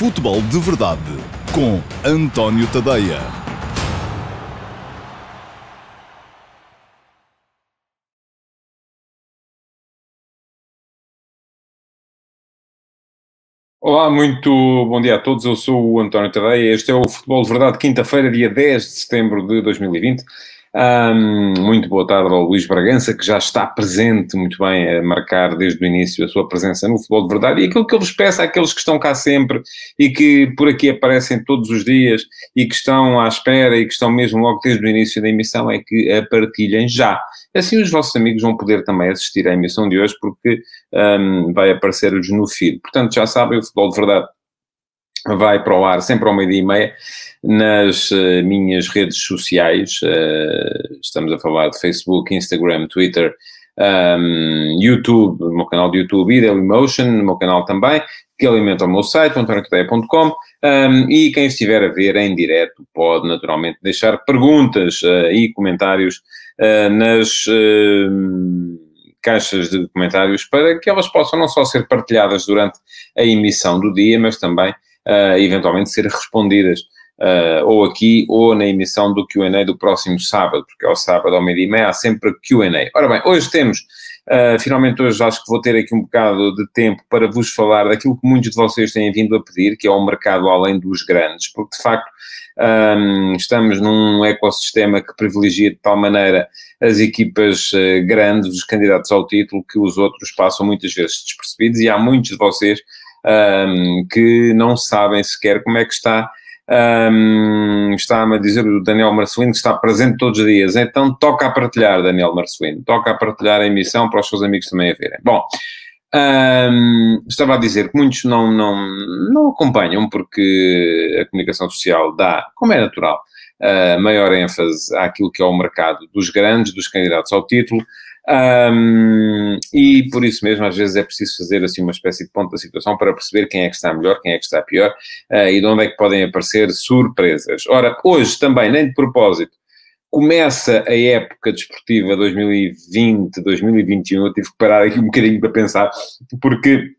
Futebol de Verdade com António Tadeia. Olá, muito bom dia a todos. Eu sou o António Tadeia. Este é o Futebol de Verdade, quinta-feira, dia 10 de setembro de 2020. Um, muito boa tarde ao Luís Bragança, que já está presente muito bem a marcar desde o início a sua presença no futebol de verdade. E aquilo que eu vos peço àqueles que estão cá sempre e que por aqui aparecem todos os dias e que estão à espera e que estão mesmo logo desde o início da emissão é que a partilhem já. Assim os vossos amigos vão poder também assistir à emissão de hoje porque um, vai aparecer-lhes no feed. Portanto, já sabem, o futebol de verdade vai para o ar sempre ao meio-dia e meia nas uh, minhas redes sociais. Uh, estamos a falar de Facebook, Instagram, Twitter, um, YouTube, no meu canal de YouTube e Dailymotion, no meu canal também, que alimenta o meu site, antoniocadeia.com, um, e quem estiver a ver em direto pode naturalmente deixar perguntas uh, e comentários nas caixas de comentários para que elas possam não só ser partilhadas durante a emissão do dia, mas também uh, eventualmente ser respondidas uh, ou aqui ou na emissão do QA do próximo sábado, porque ao sábado ao meio-dia e meia há sempre QA. Ora bem, hoje temos. Uh, finalmente hoje acho que vou ter aqui um bocado de tempo para vos falar daquilo que muitos de vocês têm vindo a pedir, que é o mercado além dos grandes, porque de facto um, estamos num ecossistema que privilegia de tal maneira as equipas uh, grandes, os candidatos ao título, que os outros passam muitas vezes despercebidos e há muitos de vocês um, que não sabem sequer como é que está. Um, está-me a dizer o Daniel Marcelino que está presente todos os dias. Então toca a partilhar, Daniel Marcelino. Toca a partilhar a emissão para os seus amigos também a verem. Bom, um, estava a dizer que muitos não, não, não acompanham porque a comunicação social dá, como é natural, uh, maior ênfase àquilo que é o mercado dos grandes, dos candidatos ao título. Um, e por isso mesmo, às vezes é preciso fazer assim uma espécie de ponto da situação para perceber quem é que está melhor, quem é que está pior uh, e de onde é que podem aparecer surpresas. Ora, hoje também, nem de propósito, começa a época desportiva 2020-2021. Eu tive que parar aqui um bocadinho para pensar, porque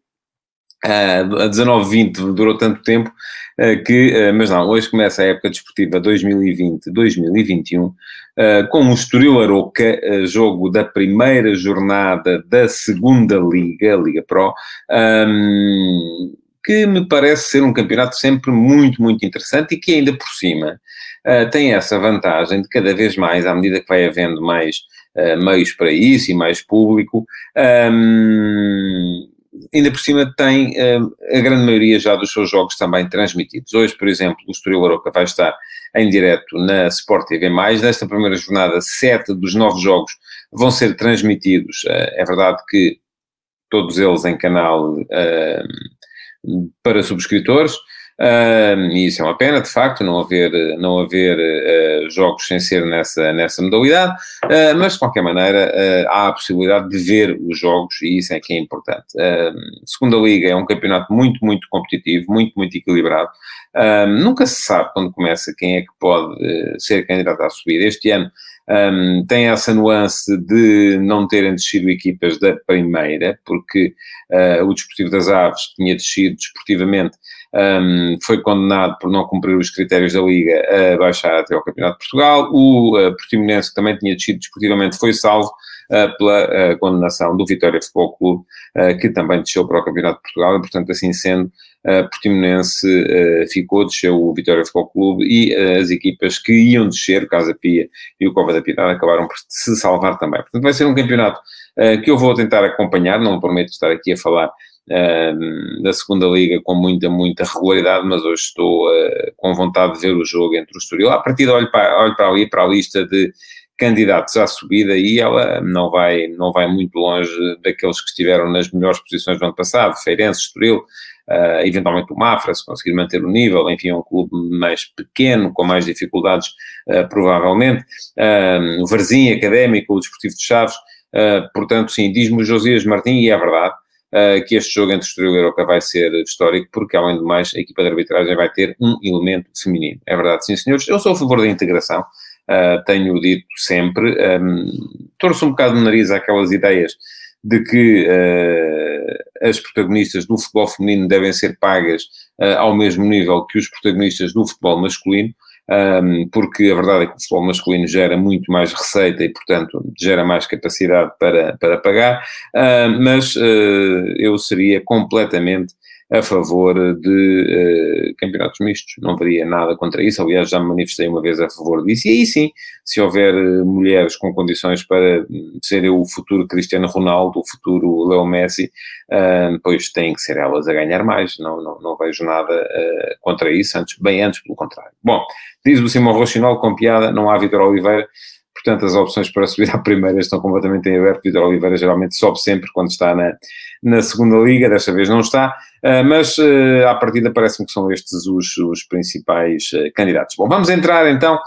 a 19-20 durou tanto tempo uh, que, uh, mas não, hoje começa a época desportiva 2020-2021 uh, com o Estoril Aroca, jogo da primeira jornada da segunda Liga, Liga Pro, que me parece ser um campeonato sempre muito, muito interessante e que ainda por cima tem essa vantagem de cada vez mais, à medida que vai havendo mais meios para isso e mais público, ainda por cima tem uh, a grande maioria já dos seus jogos também transmitidos. Hoje, por exemplo, o Estoril Aroca vai estar em direto na Sport TV+. Nesta primeira jornada, sete dos nove jogos vão ser transmitidos. Uh, é verdade que todos eles em canal uh, para subscritores, Uh, e isso é uma pena, de facto, não haver, não haver uh, jogos sem ser nessa, nessa modalidade, uh, mas de qualquer maneira há a possibilidade de ver os jogos e isso é que é importante. segunda Liga é um campeonato muito, muito competitivo, muito, muito equilibrado. nunca se sabe quando começa quem é que pode ser candidato à subida. Este ano um, tem essa nuance de não terem descido equipas da primeira, porque uh, o Desportivo das Aves, que tinha descido desportivamente, um, foi condenado por não cumprir os critérios da Liga a baixar até ao Campeonato de Portugal. O uh, Portimonense, que também tinha descido desportivamente, foi salvo pela uh, condenação do Vitória Futebol Clube, que também desceu para o Campeonato de Portugal, e portanto, assim sendo, Portimonense ficou, desceu o Vitória Futebol Clube e as equipas que iam descer, Casa Pia e o Cova da Piedade, acabaram por se salvar também. Portanto, vai ser um campeonato que eu vou tentar acompanhar, não prometo estar aqui a falar da segunda liga com muita, muita regularidade, mas hoje estou uh, com vontade de ver o jogo entre o Estoril. A partir de olho para, olho para ali, para a lista de candidatos à subida e ela não vai, não vai muito longe daqueles que estiveram nas melhores posições do ano passado, Feirense, Estoril, uh, eventualmente o Mafra, se conseguir manter o nível, enfim, é um clube mais pequeno, com mais dificuldades, uh, provavelmente, o Varzim, Académico, o Desportivo de Chaves, portanto, sim, diz-me o Josias Martins, e é verdade, uh, que este jogo entre Estoril e Aroca vai ser histórico, porque, além de mais, a equipa de arbitragem vai ter um elemento feminino. É verdade, sim, senhores. Eu sou a favor da integração, uh, tenho dito sempre. Um, Torço um bocado o nariz àquelas ideias de que uh, as protagonistas do futebol feminino devem ser pagas uh, ao mesmo nível que os protagonistas do futebol masculino, um, porque a verdade é que o futebol masculino gera muito mais receita e, portanto, gera mais capacidade para, para pagar, uh, mas eu seria completamente a favor de uh, campeonatos mistos. Não haveria nada contra isso. Aliás, já me manifestei uma vez a favor disso. E aí sim, se houver uh, mulheres com condições para serem o futuro Cristiano Ronaldo, o futuro Leo Messi, uh, pois têm que ser elas a ganhar mais. Não, não, não vejo nada contra isso, antes, bem antes pelo contrário. Bom, diz o Simão Rochinol com piada, não há Vitor Oliveira. Portanto, as opções para subir à primeira estão completamente em aberto. Vitor Oliveira geralmente sobe sempre quando está na, na segunda liga, desta vez não está, uh, mas uh, à partida parece-me que são estes os, os principais uh, candidatos. Bom, vamos entrar então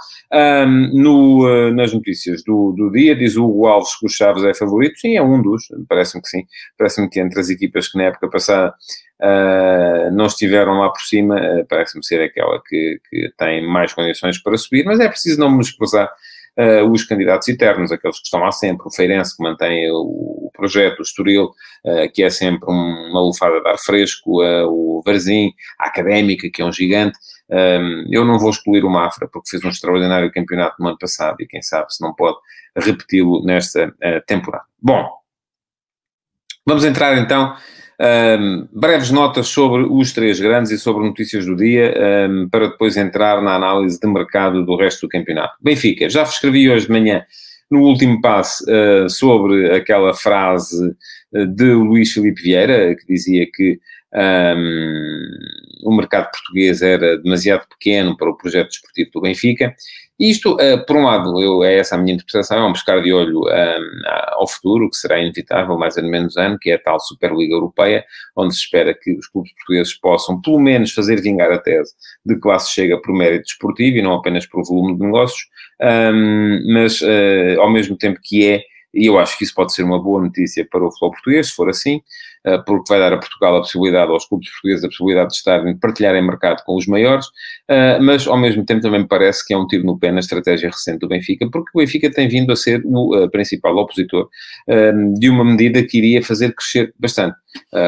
no, nas notícias do, do dia. Diz o Alves que o Chaves é favorito. Sim, é um dos, parece-me que sim. Parece-me que entre as equipas que na época passada Uh, não estiveram lá por cima, uh, parece-me ser aquela que, que, tem mais condições para subir, mas é preciso não menosprezar uh, os candidatos eternos, aqueles que estão lá sempre, o Feirense que mantém o, projeto, o Estoril, uh, que é sempre uma lufada de ar fresco, uh, o Varzim, a Académica, que é um gigante. Um, eu não vou excluir o Mafra, porque fez um extraordinário campeonato no ano passado e quem sabe se não pode repeti-lo nesta temporada. Bom, vamos entrar então um, breves notas sobre os três grandes e sobre notícias do dia, um, para depois entrar na análise de mercado do resto do campeonato. Benfica, já escrevi hoje de manhã, no último passo, uh, sobre aquela frase uh, de Luís Filipe Vieira, que dizia que um, o mercado português era demasiado pequeno para o projeto desportivo do Benfica. Isto, uh, por um lado, eu, é essa a minha interpretação, é um pescar de olho um, ao futuro, que será inevitável mais ou menos ano, que é a tal Superliga Europeia, onde se espera que os clubes portugueses possam, pelo menos, fazer vingar a tese de que lá se chega por mérito desportivo e não apenas por volume de negócios, um, mas uh, ao mesmo tempo que é e eu acho que isso pode ser uma boa notícia para o futebol português, se for assim, eh, porque vai dar a Portugal a possibilidade, aos clubes portugueses, a possibilidade de estarem, partilharem mercado com os maiores, eh, mas ao mesmo tempo também me parece que é um tiro no pé na estratégia recente do Benfica, porque o Benfica tem vindo a ser o eh, principal opositor de uma medida que iria fazer crescer bastante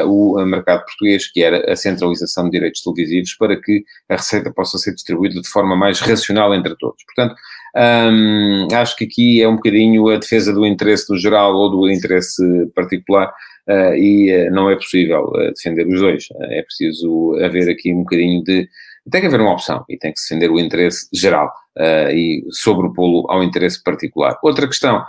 o mercado português, que era a centralização de direitos televisivos, para que a receita possa ser distribuída de forma mais racional entre todos. Portanto, um, acho que aqui é um bocadinho a defesa do interesse do geral ou do interesse particular e uh, não é possível uh, defender os dois. é preciso haver aqui um bocadinho de. Tem que haver uma opção e tem que se defender o interesse geral e sobrepô-lo ao interesse particular. Outra questão,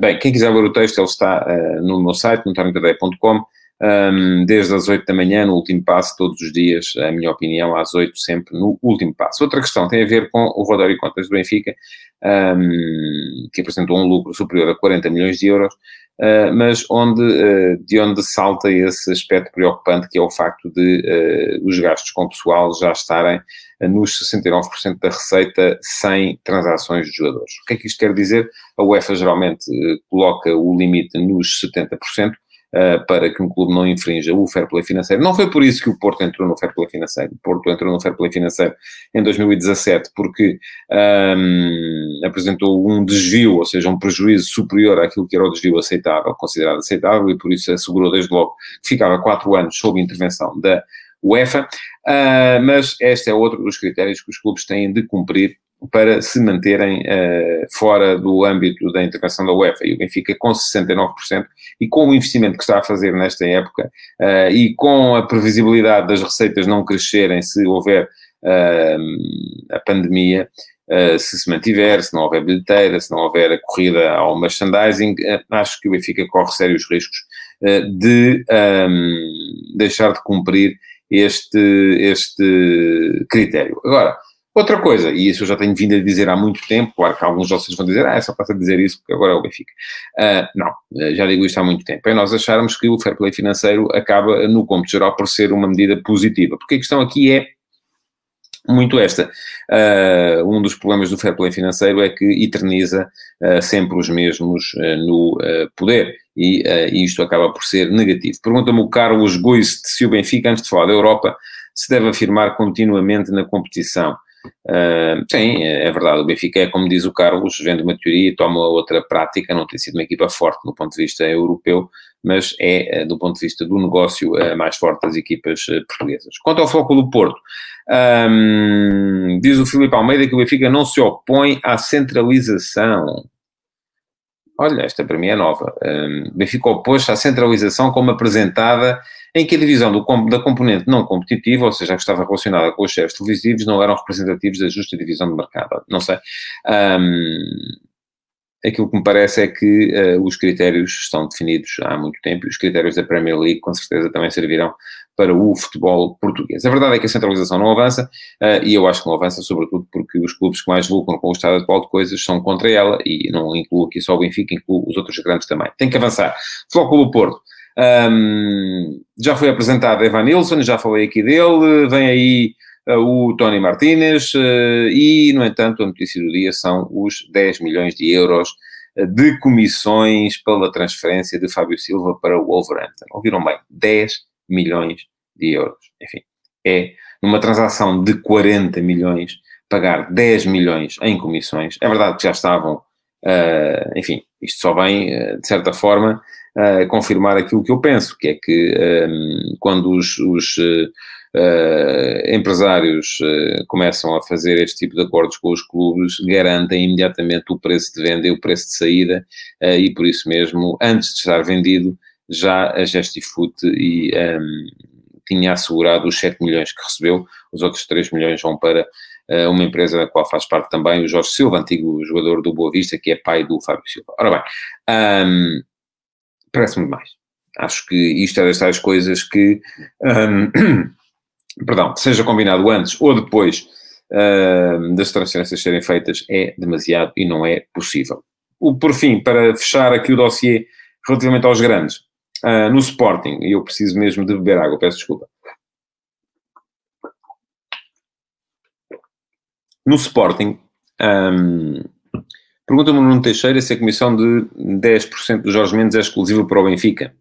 bem, quem quiser ver o texto, ele está no meu site, notariocadeia.com um, desde as 8 da manhã, no último passo, todos os dias, a minha opinião, às 8, sempre no último passo. Outra questão tem a ver com o Rodário Contas do Benfica, um, que apresentou um lucro superior a 40 milhões de euros, uh, mas onde, uh, de onde salta esse aspecto preocupante, que é o facto de uh, os gastos com pessoal já estarem nos 69% da receita sem transações de jogadores. O que é que isto quer dizer? A UEFA geralmente coloca o limite nos 70%, uh, para que um clube não infrinja o fair play financeiro. Não foi por isso que o Porto entrou no fair play financeiro. O Porto entrou no fair play financeiro em 2017 porque um, apresentou um desvio, ou seja, um prejuízo superior àquilo que era o desvio aceitável, considerado aceitável, e por isso assegurou desde logo que ficava quatro anos sob intervenção da UEFA, uh, mas este é outro dos critérios que os clubes têm de cumprir para se manterem uh, fora do âmbito da intervenção da UEFA. E o Benfica, com 69%, e com o investimento que está a fazer nesta época, uh, e com a previsibilidade das receitas não crescerem se houver uh, a pandemia, se se mantiver, se não houver bilheteira, se não houver a corrida ao merchandising, acho que o Benfica corre sérios riscos de um, deixar de cumprir este, este critério. Agora, Outra coisa, e isso eu já tenho vindo a dizer há muito tempo, claro que alguns de vocês vão dizer, ah, é só para dizer isso porque agora é o Benfica. Uh, não, já digo isto há muito tempo. É nós acharmos que o fair play financeiro acaba, no cômputo geral, por ser uma medida positiva. Porque a questão aqui é muito esta. Uh, um dos problemas do fair play financeiro é que eterniza uh, sempre os mesmos no poder. E isto acaba por ser negativo. Pergunta-me o Carlos Goist se o Benfica, antes de falar da Europa, se deve afirmar continuamente na competição. Sim, é verdade. O Benfica é, como diz o Carlos, vende uma teoria e toma outra prática. Não tem sido uma equipa forte do ponto de vista europeu, mas é, eh, do ponto de vista do negócio, a mais forte das equipas eh, portuguesas. Quanto ao foco do Porto, um, diz o Filipe Almeida que o Benfica não se opõe à centralização. Olha, esta para mim é nova. Um, Benfica opôs-se à centralização como apresentada em que a divisão do, da componente não competitiva, ou seja, a que estava relacionada com os chefes televisivos, não eram representativos da justa divisão de mercado. Não sei. Um, aquilo que me parece é que uh, os critérios estão definidos há muito tempo e os critérios da Premier League com certeza também servirão para o futebol português. A verdade é que a centralização não avança uh, e eu acho que não avança sobretudo porque os clubes que mais lucram com o estado atual de coisas são contra ela e não incluo aqui só o Benfica, incluo os outros grandes também. Tem que avançar. Futebol Porto. Um, já foi apresentado Evan Nilsson, já falei aqui dele, vem aí o Tony Martinez uh, e, no entanto, a notícia do dia são os 10 milhões de euros uh, de comissões pela transferência de Fábio Silva para o Wolverhampton. Ouviram bem? 10 milhões de euros. Enfim, é numa transação de 40 milhões, pagar 10 milhões em comissões. É verdade que já estavam, enfim, isto só vem, de certa forma, uh, confirmar aquilo que eu penso, que é que um, ehm, quando os, os uh, empresários uh, começam a fazer este tipo de acordos com os clubes, garantem imediatamente o preço de venda e o preço de saída, e por isso mesmo, antes de estar vendido, já a Gestifoot e, um, ehm, tinha assegurado os 7 milhões que recebeu, os outros 3 milhões vão para uma empresa da qual faz parte também o Jorge Silva, antigo jogador do Boa Vista, que é pai do Fábio Silva. Ora bem, um, ehm, parece-me demais. Acho que isto é das tais coisas que, um, perdão, seja combinado antes ou depois um, das transferências serem feitas, é demasiado e não é possível. O, por fim, para fechar aqui o dossiê relativamente aos grandes, uh, no Sporting, e eu preciso mesmo de beber água, peço desculpa. No Sporting, um, Pergunta-me o Nuno Teixeira se a comissão de 10% do Jorge Mendes é exclusiva para o Benfica.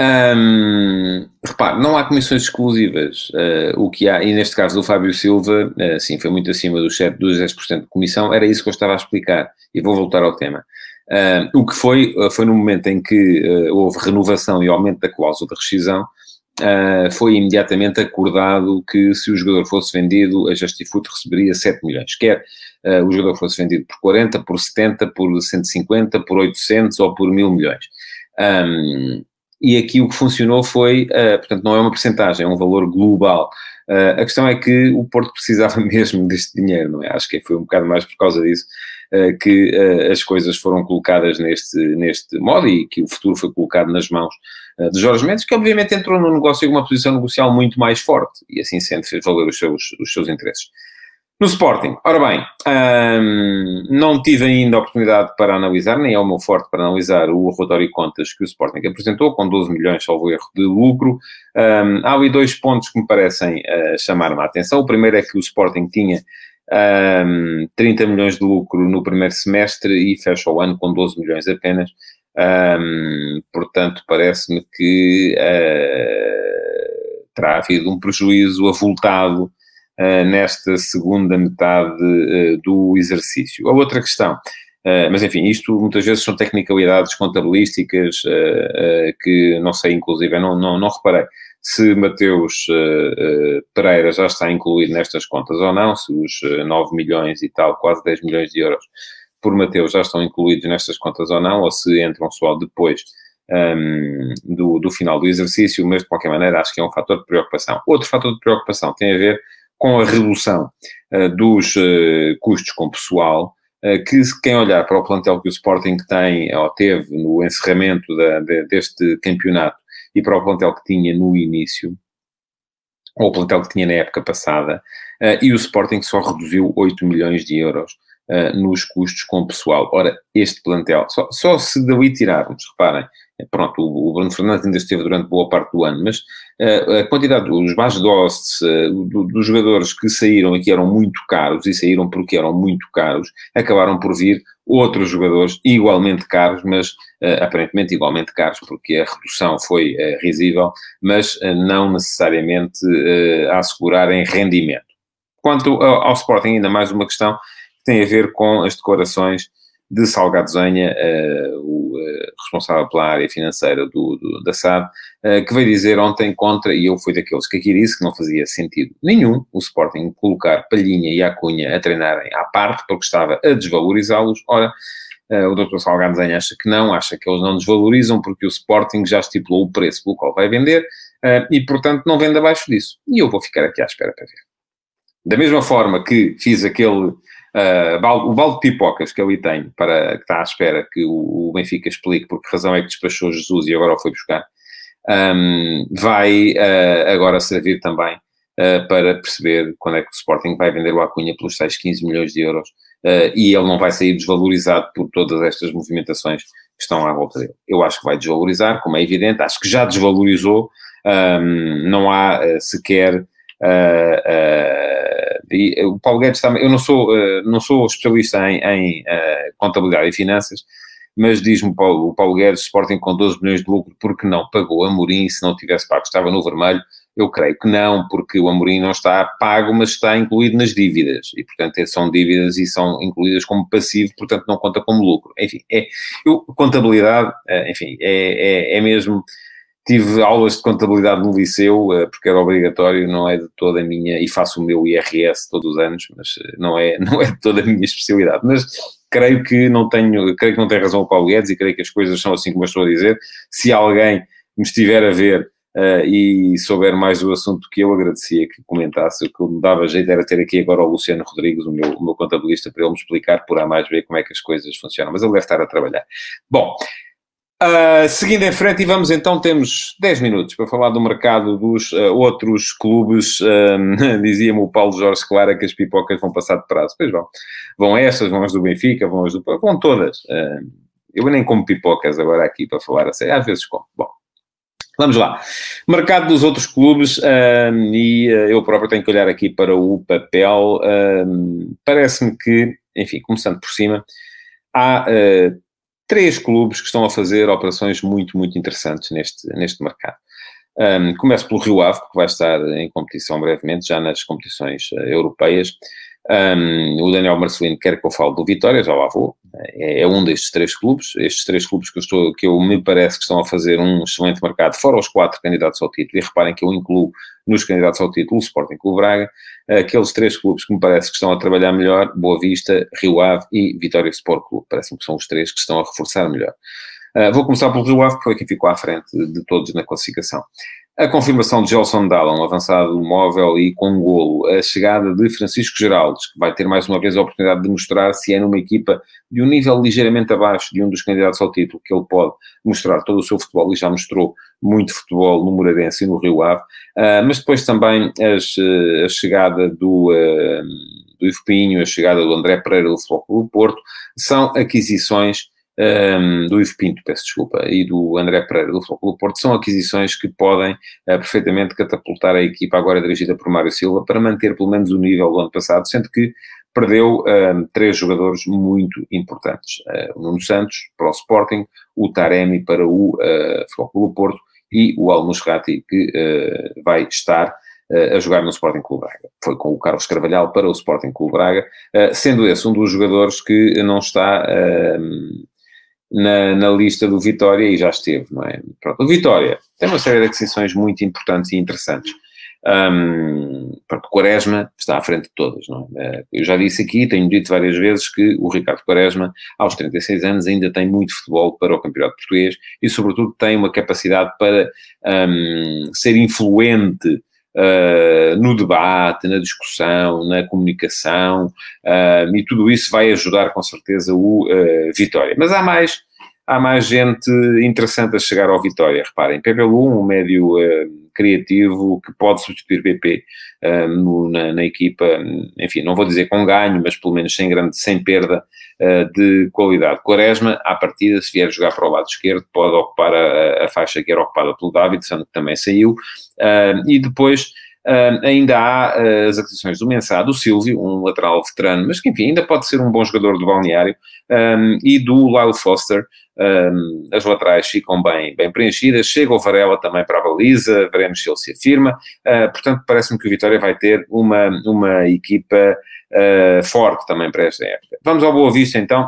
Um, repare, não há comissões exclusivas. Uh, o que há, e neste caso do Fábio Silva, uh, sim, foi muito acima do chefe dos 10% de comissão, era isso que eu estava a explicar. E vou voltar ao tema. Uh, o que foi, foi no momento em que houve renovação e aumento da cláusula de rescisão, foi imediatamente acordado que se o jogador fosse vendido, a Justifoot receberia 7 milhões. Quer o jogador fosse vendido por 40, por 70, por 150, por 800 ou por 1000 milhões. Um, e aqui o que funcionou foi, uh, portanto, não é uma percentagem, é um valor global. Uh, a questão é que o Porto precisava mesmo deste dinheiro, não é? Acho que foi um bocado mais por causa disso uh, que as coisas foram colocadas neste, neste modo e que o futuro foi colocado nas mãos de Jorge Mendes, que obviamente entrou no negócio com uma posição negocial muito mais forte e assim sendo fez valer os seus, os seus interesses. No Sporting, ora bem, hum, não tive ainda a oportunidade para analisar, nem é o meu forte para analisar o relatório de contas que o Sporting apresentou, com 12 milhões, salvo erro, de lucro. Hum, há ali dois pontos que me parecem uh, chamar-me a atenção. O primeiro é que o Sporting tinha um, 30 milhões de lucro no primeiro semestre e fecha o ano com 12 milhões apenas. Um, portanto, parece-me que uh, terá havido um prejuízo avultado nesta segunda metade uh, do exercício. A outra questão, mas enfim, isto muitas vezes são tecnicalidades contabilísticas que não sei, inclusive, não, não, não reparei se Mateus Pereira já está incluído nestas contas ou não, se os 9 milhões e tal, quase 10 milhões de euros por Mateus já estão incluídos nestas contas ou não, ou se entram só depois um, do, do final do exercício, mas de qualquer maneira acho que é um fator de preocupação. Outro fator de preocupação tem a ver com a redução uh, dos uh, custos com pessoal, uh, que quem olhar para o plantel que o Sporting tem ou teve no encerramento da, de, deste campeonato e para o plantel que tinha no início, ou o plantel que tinha na época passada, e o Sporting só reduziu 8 milhões de euros nos custos com pessoal. Ora, este plantel, só, só se daí tirarmos, reparem, pronto, o, Bruno Fernandes ainda esteve durante boa parte do ano, mas uh, a quantidade dos base Dosts, do, dos jogadores que saíram e que eram muito caros, e saíram porque eram muito caros, acabaram por vir outros jogadores igualmente caros, mas uh, aparentemente igualmente caros, porque a redução foi risível, mas não necessariamente a assegurar em rendimento. Quanto ao, Sporting, ainda mais uma questão que tem a ver com as declarações de Salgado Zenha, uh, o uh, responsável pela área financeira do, do da SAD, uh, que veio dizer ontem contra, e eu fui daqueles que aqui disse que não fazia sentido nenhum o Sporting colocar Palhinha e Acunha a treinarem à parte, porque estava a desvalorizá-los. Ora, o Dr. Salgado Zenha acha que não, acha que eles não desvalorizam porque o Sporting já estipulou o preço pelo qual vai vender e, portanto, não vende abaixo disso. E eu vou ficar aqui à espera para ver. Da mesma forma que fiz aquele Uh, o balde de pipocas que ali tem, para, que está à espera que o, o, Benfica explique por que razão é que despachou Jesus e agora o foi buscar, um, vai uh, agora servir também uh, para perceber quando é que o Sporting vai vender o Acunha pelos 6, 15 milhões de euros e ele não vai sair desvalorizado por todas estas movimentações que estão à volta dele. Eu acho que vai desvalorizar, como é evidente, acho que já desvalorizou, um, não há sequer. Uh, e o Paulo Guedes também, eu não sou, uh, não sou especialista em, em uh, contabilidade e finanças, mas diz-me o Paulo Guedes, Sporting com 12 milhões de lucro, porque não pagou Amorim? Se não tivesse pago, estava no vermelho, eu creio que não, porque o Amorim não está pago, mas está incluído nas dívidas, e portanto são dívidas e são incluídas como passivo, portanto não conta como lucro. Enfim, é, eu, contabilidade, eh, enfim, é, é, é mesmo Tive aulas de contabilidade no liceu, eh, porque era obrigatório, não é de toda a minha, e faço o meu IRS todos os anos, mas eh, não é, não é de toda a minha especialidade. Mas creio que não tenho, creio que não tem razão o Paulo Guedes e creio que as coisas são assim como eu estou a dizer. Se alguém me estiver a ver uh, e souber mais do assunto que eu, agradecia que comentasse. O que me dava jeito era ter aqui agora o Luciano Rodrigues, o meu, o meu contabilista, para ele me explicar por A mais B como é que as coisas funcionam. Mas ele deve estar a trabalhar. Bom, Uh, seguindo em frente, e vamos então, temos 10 minutos para falar do mercado dos uh, outros clubes. Uh, Dizia-me o Paulo Jorge Clara que as pipocas vão passar de prazo. Pois vão. Vão estas, vão as do Benfica, vão as do. vão todas. eu nem como pipocas agora aqui para falar assim, às vezes como. Bom. Vamos lá. Mercado dos outros clubes, e eu próprio tenho que olhar aqui para o papel. Parece-me que, enfim, começando por cima, há três clubes que estão a fazer operações muito, muito interessantes neste, neste mercado. Um, começo pelo Rio Ave, que vai estar em competição brevemente, já nas competições uh, europeias. Um, o Daniel Marcelino quer que eu fale do Vitória, já lá vou. É, é, um destes três clubes. Estes três clubes que eu, estou, que eu me parece que estão a fazer um excelente mercado, fora os quatro candidatos ao título. E reparem que eu incluo nos candidatos ao título o Sporting Clube Braga. Aqueles três clubes que me parece que estão a trabalhar melhor, Boa Vista, Rio Ave e Vitória Sport Clube. Parece-me que são os três que estão a reforçar melhor. Uh, vou começar pelo Rio Ave, que foi quem ficou à frente de todos na classificação. A confirmação de Gelson Dallon, avançado móvel e com golo. A chegada de Francisco Geraldes, que vai ter mais uma vez a oportunidade de mostrar se é numa equipa de um nível ligeiramente abaixo de um dos candidatos ao título, que ele pode mostrar todo o seu futebol e já mostrou muito futebol no Moradense e no Rio Ave. Uh, mas depois também as, uh, a chegada do, uh, do Ivo Pinho, a chegada do André Pereira do Futebol do Porto, são aquisições um, do Ivo Pinto, peço desculpa, e do André Pereira do Futebol Porto, são aquisições que podem uh, perfeitamente catapultar a equipa agora dirigida por Mário Silva para manter pelo menos o nível do ano passado, sendo que perdeu um, três jogadores muito importantes. Uh, o Nuno Santos para o Sporting, o Taremi para o uh, Futebol Porto e o Al Musrati que uh, vai estar a jogar no Sporting Clube Braga. Foi com o Carlos Carvalhal para o Sporting Clube Braga, sendo esse um dos jogadores que não está na, na, lista do Vitória e já esteve, não é? Pronto, o Vitória tem uma série de aquisições muito importantes e interessantes. Um, pronto, Quaresma está à frente de todas, não é? Eh, eu já disse aqui, tenho dito várias vezes que o Ricardo Quaresma, aos 36 anos, ainda tem muito futebol para o Campeonato Português e, sobretudo, tem uma capacidade para um, ser influente Uh, no debate, na discussão, na comunicação, uh, e tudo isso vai ajudar com certeza o uh, Vitória. Mas há mais, há mais gente interessante a chegar ao Vitória. Reparem, Pepe Lu, um médio criativo que pode substituir PP no, na, na, equipa, enfim, não vou dizer com ganho, mas pelo menos sem, grande, sem perda de qualidade. Quaresma, à partida, se vier jogar para o lado esquerdo, pode ocupar a, a faixa que era ocupada pelo David, que também saiu, Uh, e depois Uh, ainda há uh, as aquisições do Mensah, do Silvio, um lateral veterano, mas que enfim, ainda pode ser um bom jogador do balneário, um, e do Lyle Foster. Um, as laterais ficam bem, bem preenchidas, chega o Varela também para a baliza, veremos se ele se afirma. Uh, portanto, parece-me que o Vitória vai ter uma, uma equipa forte também para esta época. Vamos ao Boa Vista então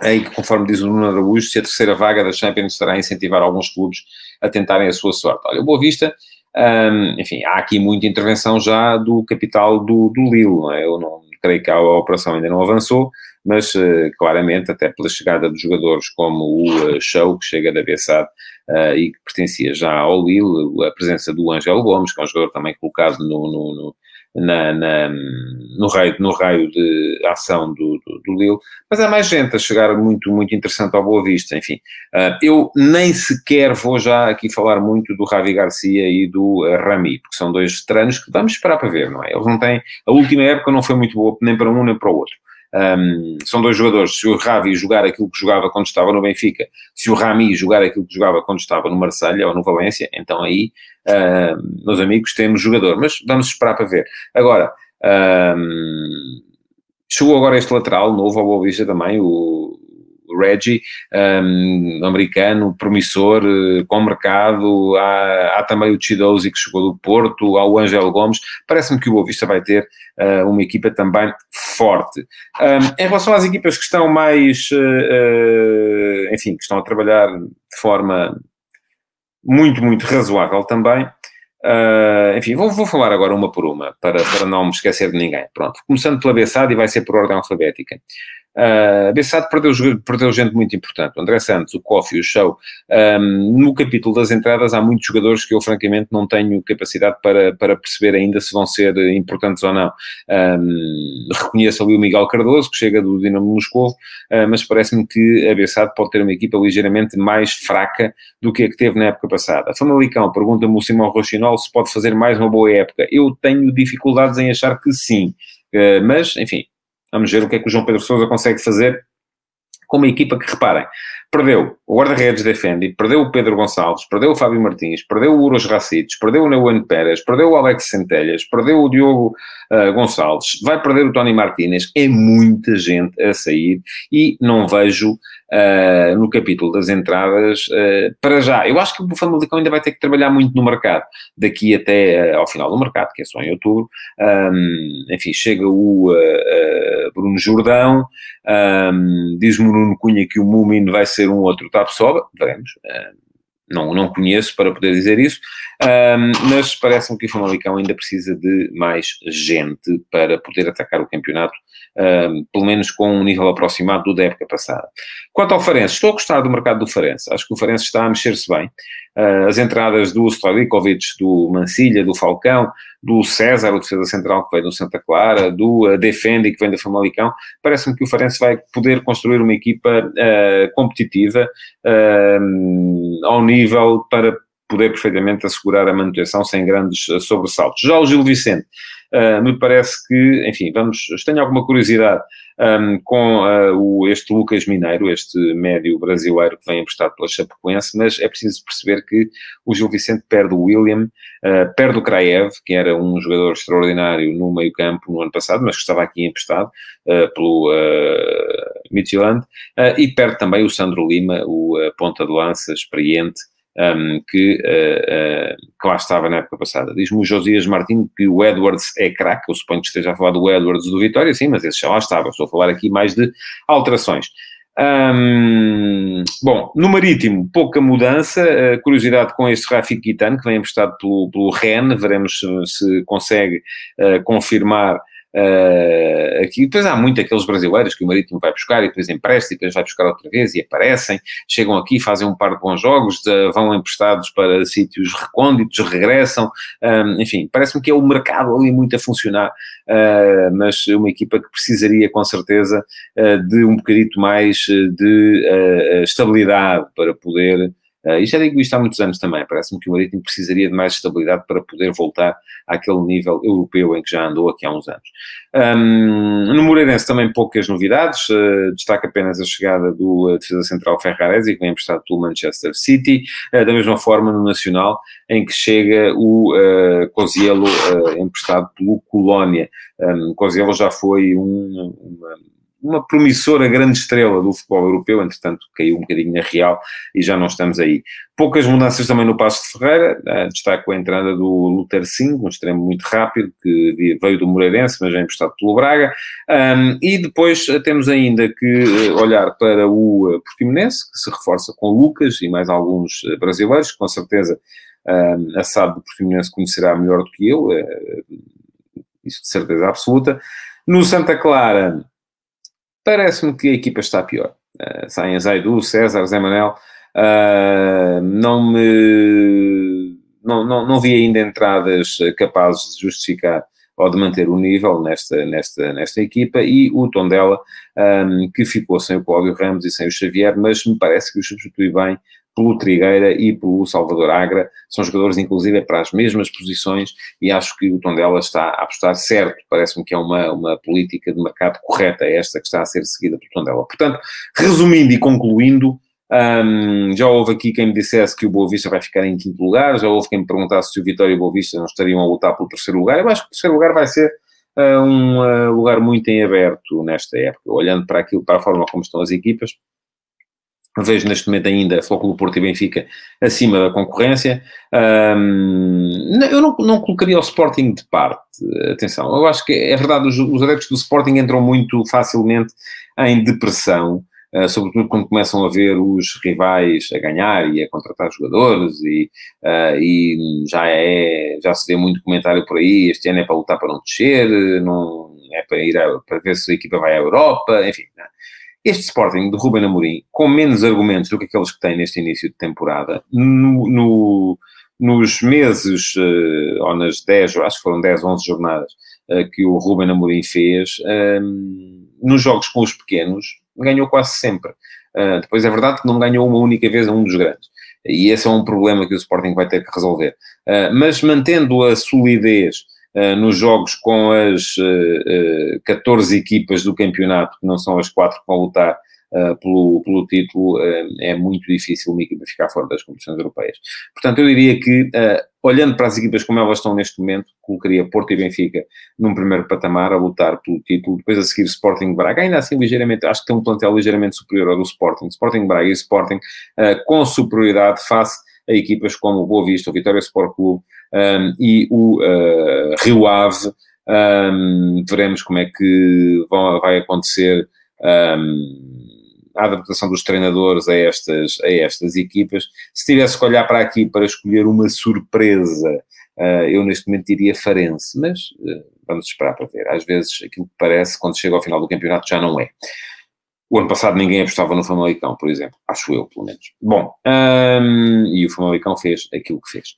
que, conforme diz o Nuno Araújo, se a terceira vaga da Champions estará a incentivar alguns clubes a tentarem a sua sorte. Olha, o Boa Vista, um, enfim, há aqui muita intervenção já do capital do, do Lille, não é? Eu não creio que a operação ainda não avançou, mas uh, claramente, até pela chegada de jogadores como o uh, Show, que chega da Bessade uh, e que pertencia já ao Lille, a presença do Angelo Gomes, que é um jogador também colocado no, no, no na, na, no, raio, no raio de ação do, do, do, Lille, mas há mais gente a chegar muito, muito interessante ao Boa Vista, enfim. Uh, eu nem sequer vou já aqui falar muito do Ravi Garcia e do uh, Rami, porque são dois veteranos que vamos esperar para ver, não é? Eles não têm, a última época não foi muito boa nem para um nem para o outro. Um, são dois jogadores. Se o Ravi jogar aquilo que jogava quando estava no Benfica, se o Rami jogar aquilo que jogava quando estava no Marselha ou no Valência, então aí, uh, meus amigos, temos jogador. Mas vamos esperar para ver. Agora, um, chegou agora este lateral novo ao Boa Vista também, o Reggie, um, americano, promissor, uh, com mercado. Há, há também o Chidozi que chegou do Porto, há o Angelo Gomes. Parece-me que o Boa Vista vai ter uh, uma equipa também forte. Um, em relação às equipas que estão mais, uh, enfim, que estão a trabalhar de forma muito, muito razoável também. Uh, enfim, vou, vou, falar agora uma por uma, para, para não me esquecer de ninguém. Pronto, começando pela Bessade e vai ser por ordem alfabética. Uh, Bessade perdeu, perdeu gente muito importante. O André Santos, o Kofi, o Show. Um, no capítulo das entradas há muitos jogadores que eu francamente não tenho capacidade para, para perceber ainda se vão ser importantes ou não. Um, reconheço ali o Miguel Cardoso, que chega do Dinamo Moscou, uh, mas parece-me que a Bessade pode ter uma equipa ligeiramente mais fraca do que a que teve na época passada. A Famalicão pergunta-me o Simão Rochinol se pode fazer mais uma boa época. Eu tenho dificuldades em achar que sim. Uh, mas, enfim, Vamos ver o que é que o João Pedro Sousa consegue fazer com uma equipa que, reparem, perdeu o guarda-redes defende, perdeu o Pedro Gonçalves, perdeu o Fábio Martins, perdeu o Uros Racites, perdeu o Neuan Pérez, perdeu o Alex Centelhas, perdeu o Diogo uh, Gonçalves, vai perder o Tony Martínez, é muita gente a sair e não vejo uh, no capítulo das entradas, uh, para já. Eu acho que o Famalicão ainda vai ter que trabalhar muito no mercado, daqui até ao final do mercado, que é só em outubro. Um, enfim, chega o Bruno Jordão, um, diz-me o Nuno Cunha que o Mumin vai ser um outro tap-soba, veremos. Não, não conheço para poder dizer isso, um, mas parece-me que o Famalicão ainda precisa de mais gente para poder atacar o campeonato um, pelo menos com um nível aproximado do da época passada. Quanto ao Farense, estou a gostar do mercado do Farense, acho que o Farense está a mexer-se bem. Uh, as entradas do Stojkovic, do Mancilha, do Falcão, do César, o defesa central que vem do Santa Clara, do uh, Defendi, que vem da Famalicão, parece-me que o Farense vai poder construir uma equipa uh, competitiva uh, ao nível para poder perfeitamente assegurar a manutenção sem grandes sobressaltos. Já o Gil Vicente Uh, me parece que, enfim, vamos, tenho alguma curiosidade um, com uh, o, este Lucas Mineiro, este médio brasileiro que vem emprestado pela Chapecoense, mas é preciso perceber que o Gil Vicente perde o William, uh, perde o Kraev, que era um jogador extraordinário no meio campo no ano passado, mas que estava aqui emprestado pelo uh, Midtjylland, e perde também o Sandro Lima, o ponta de lança experiente, um, que, uh, uh, que lá estava na época passada. Diz-me o Josias Martins que o Edwards é craque, eu suponho que esteja a falar do Edwards do Vitória, sim, mas esse já lá estava, estou a falar aqui mais de alterações. Um, bom, no Marítimo, pouca mudança, uh, curiosidade com este Rafik Guitano, que vem emprestado pelo, pelo REN, veremos se, se consegue confirmar Uh, aqui, depois há muito aqueles brasileiros que o Marítimo vai buscar e depois empresta e depois vai buscar outra vez e aparecem, chegam aqui, fazem um par de bons jogos, de, vão emprestados para sítios recônditos, regressam, ehm, enfim, parece-me que é o mercado ali muito a funcionar, uh, mas uma equipa que precisaria com certeza uh, de um bocadito mais de estabilidade para poder Uh, isto já digo isto há muitos anos também. Parece-me que o Marítimo precisaria de mais estabilidade para poder voltar àquele nível europeu em que já andou aqui há uns anos. Um, no Moreirense também poucas novidades. Uh, destaca apenas a chegada do uh, defesa central Ferraresi, que vem emprestado pelo Manchester City. Uh, da mesma forma, no Nacional, em que chega o uh, Cozielo, emprestado pelo Colónia. Um, Cozielo já foi um, uma uma promissora grande estrela do futebol europeu, entretanto caiu um bocadinho na Real e já não estamos aí. Poucas mudanças também no Passo de Ferreira, uh, destaco a entrada do Luther Singh, um extremo muito rápido, que veio do Moreirense, mas já é emprestado pelo Braga, um, e depois temos ainda que uh, olhar para o Portimonense, que se reforça com Lucas e mais alguns brasileiros, com certeza uh, a SAD do Portimonense conhecerá melhor do que eu, isso de certeza absoluta. No Santa Clara, Parece-me que a equipa está pior. Uh, saem Zaidu, César, Zé Manel. Uh, não me. Não, não, não vi ainda entradas capazes de justificar ou de manter o nível nesta, nesta, nesta equipa e o Tondela, um, que ficou sem o Cláudio Ramos e sem o Xavier, mas me parece que o substitui bem pelo Trigueira e pelo Salvador Agra, são jogadores inclusive para as mesmas posições e acho que o Tondela está a apostar certo, parece-me que é uma, uma política de mercado correta esta que está a ser seguida pelo Tondela. Portanto, resumindo e concluindo, um, já houve aqui quem me dissesse que o Boa Vista vai ficar em quinto lugar, já houve quem me perguntasse se o Vitória e o Boa Vista não estariam a lutar pelo terceiro lugar. Eu acho que o terceiro lugar vai ser uh, um uh, lugar muito em aberto nesta época, olhando para aquilo, para a forma como estão as equipas Vejo neste momento ainda Flóculo Porto e Benfica acima da concorrência. Um, eu não, não colocaria o Sporting de parte. Atenção, eu acho que é verdade, os, os adeptos do Sporting entram muito facilmente em depressão, uh, sobretudo quando começam a ver os rivais a ganhar e a contratar jogadores, e, uh, e já, é, já se vê muito comentário por aí: este ano é para lutar para não descer, não é para ir a, para ver se a equipa vai à Europa, enfim. Né? Este Sporting de Ruben Amorim, com menos argumentos do que aqueles que tem neste início de temporada, no, no, nos meses, uh, ou nas 10, acho que foram 10, 11 jornadas, uh, que o Ruben Amorim fez, um, ehm, nos jogos com os pequenos, ganhou quase sempre. Uh, depois é verdade que não ganhou uma única vez a um dos grandes. E esse é um problema que o Sporting vai ter que resolver. mas mantendo a solidez nos jogos com as uh, uh, 14 equipas do campeonato, que não são as quatro que vão lutar pelo, pelo título, é muito difícil uma equipa ficar fora das competições europeias. Portanto, eu diria que, olhando para as equipas como elas estão neste momento, colocaria Porto e Benfica num primeiro patamar a lutar pelo título, depois a seguir Sporting Braga, ainda assim ligeiramente, acho que tem um plantel ligeiramente superior ao do Sporting, Sporting Braga e Sporting com superioridade face a equipas como o Boa Vista, o Vitória Sport Clube um, e o uh, Rio Ave. Um, veremos como é que vai acontecer a adaptação dos treinadores a estas, a estas equipas. Se tivesse que olhar para aqui para escolher uma surpresa, uh, eu neste momento diria Farense, mas uh, vamos esperar para ver. Às vezes aquilo que parece, quando chega ao final do campeonato, já não é. O ano passado ninguém apostava no Famalicão, por exemplo. Acho eu, pelo menos. Bom, um, e o Famalicão fez aquilo que fez.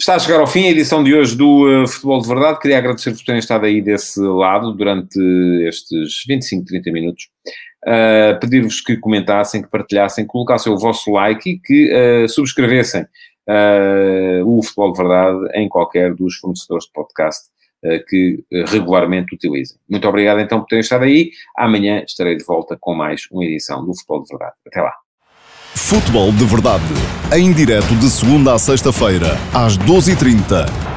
Está a chegar ao fim a edição de hoje do uh, Futebol de Verdade. Queria agradecer por terem estado aí desse lado durante estes 25, 30 minutos. Uh, Pedir-vos que comentassem, que partilhassem, colocassem o vosso like e que uh, subscrevessem o Futebol de Verdade em qualquer dos fornecedores de podcast que eh, regularmente utilizem. Muito obrigado então por terem estado aí. Amanhã estarei de volta com mais uma edição do Futebol de Verdade. Até lá. Futebol de Verdade, em direto de segunda a sexta-feira, às 12h30